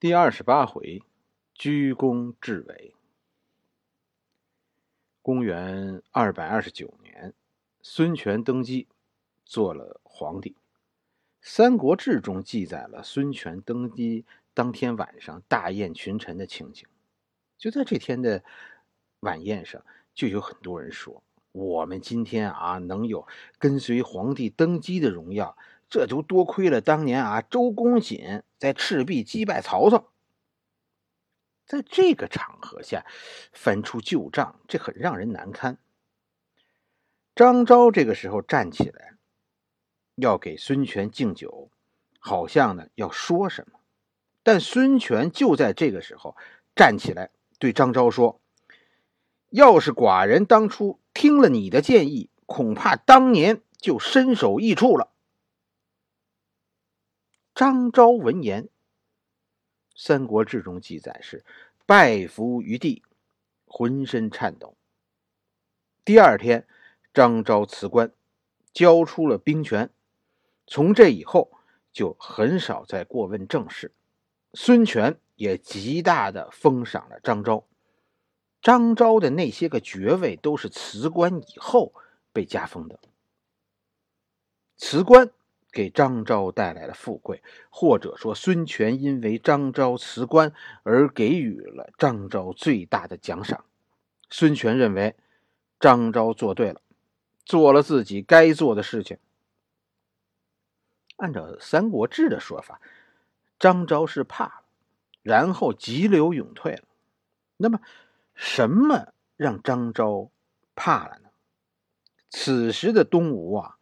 第二十八回，居功至伟。公元二百二十九年，孙权登基，做了皇帝。《三国志》中记载了孙权登基当天晚上大宴群臣的情景。就在这天的晚宴上，就有很多人说：“我们今天啊，能有跟随皇帝登基的荣耀。”这就多亏了当年啊，周公瑾在赤壁击败曹操。在这个场合下翻出旧账，这很让人难堪。张昭这个时候站起来，要给孙权敬酒，好像呢要说什么，但孙权就在这个时候站起来，对张昭说：“要是寡人当初听了你的建议，恐怕当年就身首异处了。”张昭闻言，《三国志》中记载是拜伏于地，浑身颤抖。第二天，张昭辞官，交出了兵权。从这以后，就很少再过问政事。孙权也极大的封赏了张昭。张昭的那些个爵位，都是辞官以后被加封的。辞官。给张昭带来了富贵，或者说孙权因为张昭辞官而给予了张昭最大的奖赏。孙权认为张昭做对了，做了自己该做的事情。按照《三国志》的说法，张昭是怕了，然后急流勇退了。那么，什么让张昭怕了呢？此时的东吴啊。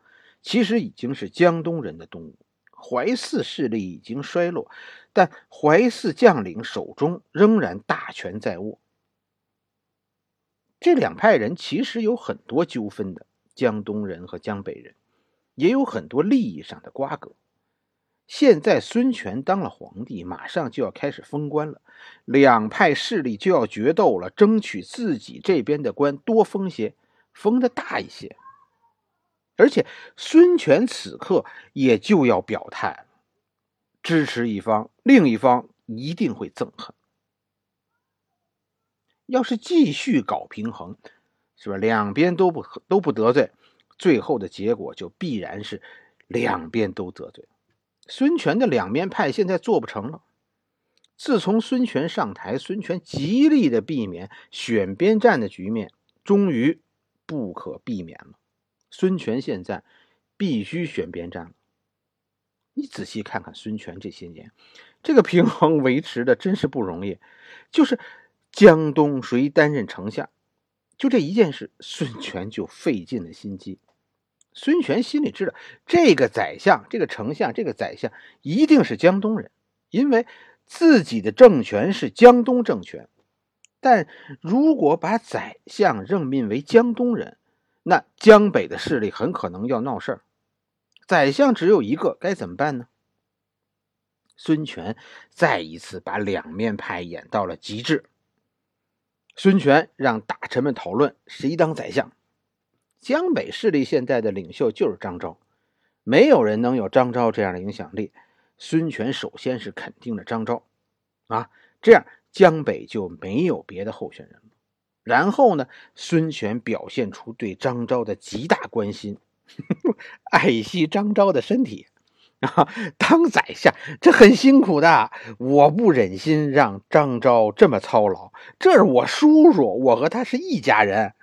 其实已经是江东人的东吴，淮泗势力已经衰落，但淮泗将领手中仍然大权在握。这两派人其实有很多纠纷的，江东人和江北人也有很多利益上的瓜葛。现在孙权当了皇帝，马上就要开始封官了，两派势力就要决斗了，争取自己这边的官多封些，封的大一些。而且孙权此刻也就要表态，支持一方，另一方一定会憎恨。要是继续搞平衡，是吧？两边都不都不得罪，最后的结果就必然是两边都得罪。孙权的两面派现在做不成了。自从孙权上台，孙权极力的避免选边站的局面，终于不可避免了。孙权现在必须选边站了。你仔细看看孙权这些年，这个平衡维持的真是不容易。就是江东谁担任丞相，就这一件事，孙权就费尽了心机。孙权心里知道，这个宰相、这个丞相、这个宰相一定是江东人，因为自己的政权是江东政权。但如果把宰相任命为江东人，那江北的势力很可能要闹事儿，宰相只有一个，该怎么办呢？孙权再一次把两面派演到了极致。孙权让大臣们讨论谁当宰相。江北势力现在的领袖就是张昭，没有人能有张昭这样的影响力。孙权首先是肯定了张昭，啊，这样江北就没有别的候选人了。然后呢？孙权表现出对张昭的极大关心，爱惜张昭的身体啊！当宰相这很辛苦的，我不忍心让张昭这么操劳。这是我叔叔，我和他是一家人。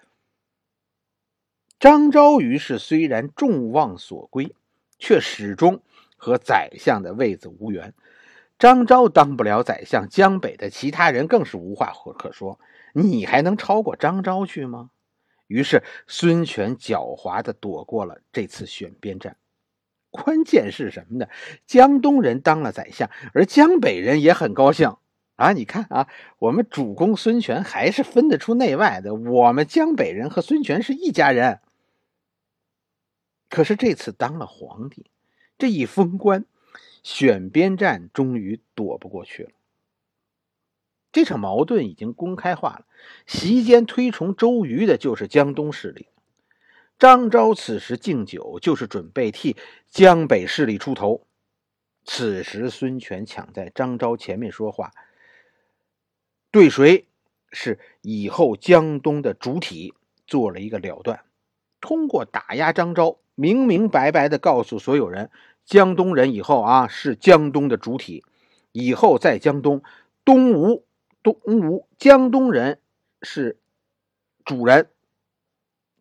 张昭于是虽然众望所归，却始终和宰相的位子无缘。张昭当不了宰相，江北的其他人更是无话可说。你还能超过张昭去吗？于是孙权狡猾的躲过了这次选边站。关键是什么呢？江东人当了宰相，而江北人也很高兴啊！你看啊，我们主公孙权还是分得出内外的。我们江北人和孙权是一家人。可是这次当了皇帝，这一封官，选边站终于躲不过去了。这场矛盾已经公开化了，席间推崇周瑜的就是江东势力。张昭此时敬酒，就是准备替江北势力出头。此时孙权抢在张昭前面说话，对谁是以后江东的主体做了一个了断。通过打压张昭，明明白白的告诉所有人，江东人以后啊是江东的主体，以后在江东，东吴东吴江东人是主人。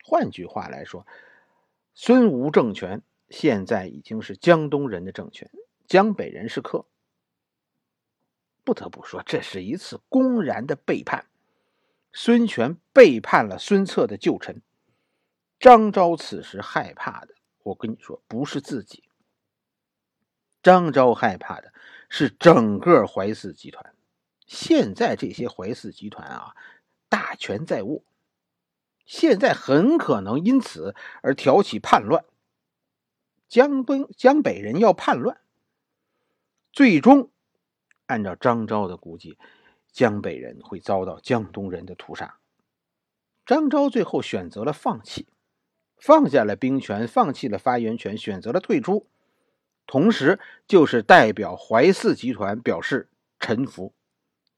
换句话来说，孙吴政权现在已经是江东人的政权，江北人是客。不得不说，这是一次公然的背叛。孙权背叛了孙策的旧臣。张昭此时害怕的，我跟你说，不是自己。张昭害怕的是整个怀四集团。现在这些怀四集团啊，大权在握。现在很可能因此而挑起叛乱。江东江北人要叛乱，最终按照张昭的估计，江北人会遭到江东人的屠杀。张昭最后选择了放弃，放下了兵权，放弃了发言权，选择了退出，同时就是代表淮泗集团表示臣服，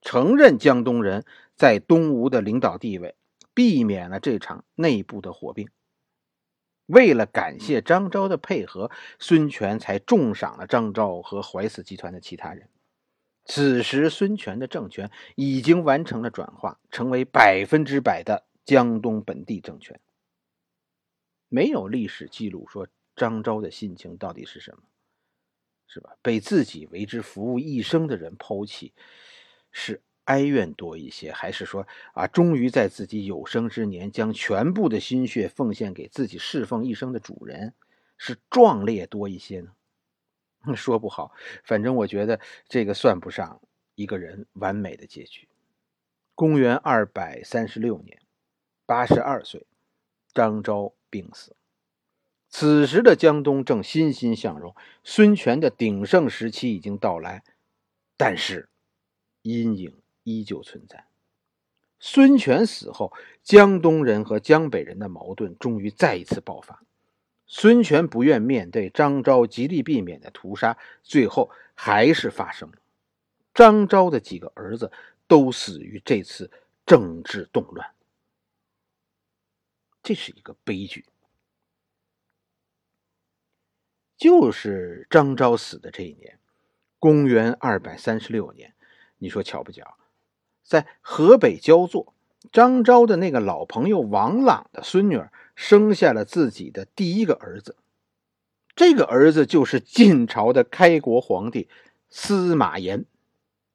承认江东人在东吴的领导地位。避免了这场内部的火并。为了感谢张昭的配合，孙权才重赏了张昭和淮泗集团的其他人。此时，孙权的政权已经完成了转化，成为百分之百的江东本地政权。没有历史记录说张昭的心情到底是什么，是吧？被自己为之服务一生的人抛弃，是。哀怨多一些，还是说啊，终于在自己有生之年将全部的心血奉献给自己侍奉一生的主人，是壮烈多一些呢？说不好，反正我觉得这个算不上一个人完美的结局。公元二百三十六年，八十二岁，张昭病死。此时的江东正欣欣向荣，孙权的鼎盛时期已经到来，但是阴影。依旧存在。孙权死后，江东人和江北人的矛盾终于再一次爆发。孙权不愿面对张昭极力避免的屠杀，最后还是发生了。张昭的几个儿子都死于这次政治动乱，这是一个悲剧。就是张昭死的这一年，公元二百三十六年，你说巧不巧？在河北焦作，张昭的那个老朋友王朗的孙女生下了自己的第一个儿子，这个儿子就是晋朝的开国皇帝司马炎，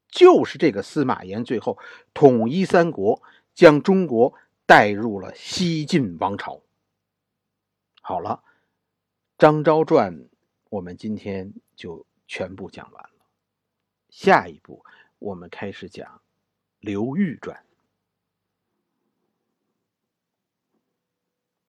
就是这个司马炎最后统一三国，将中国带入了西晋王朝。好了，张昭传我们今天就全部讲完了，下一步我们开始讲。刘裕传。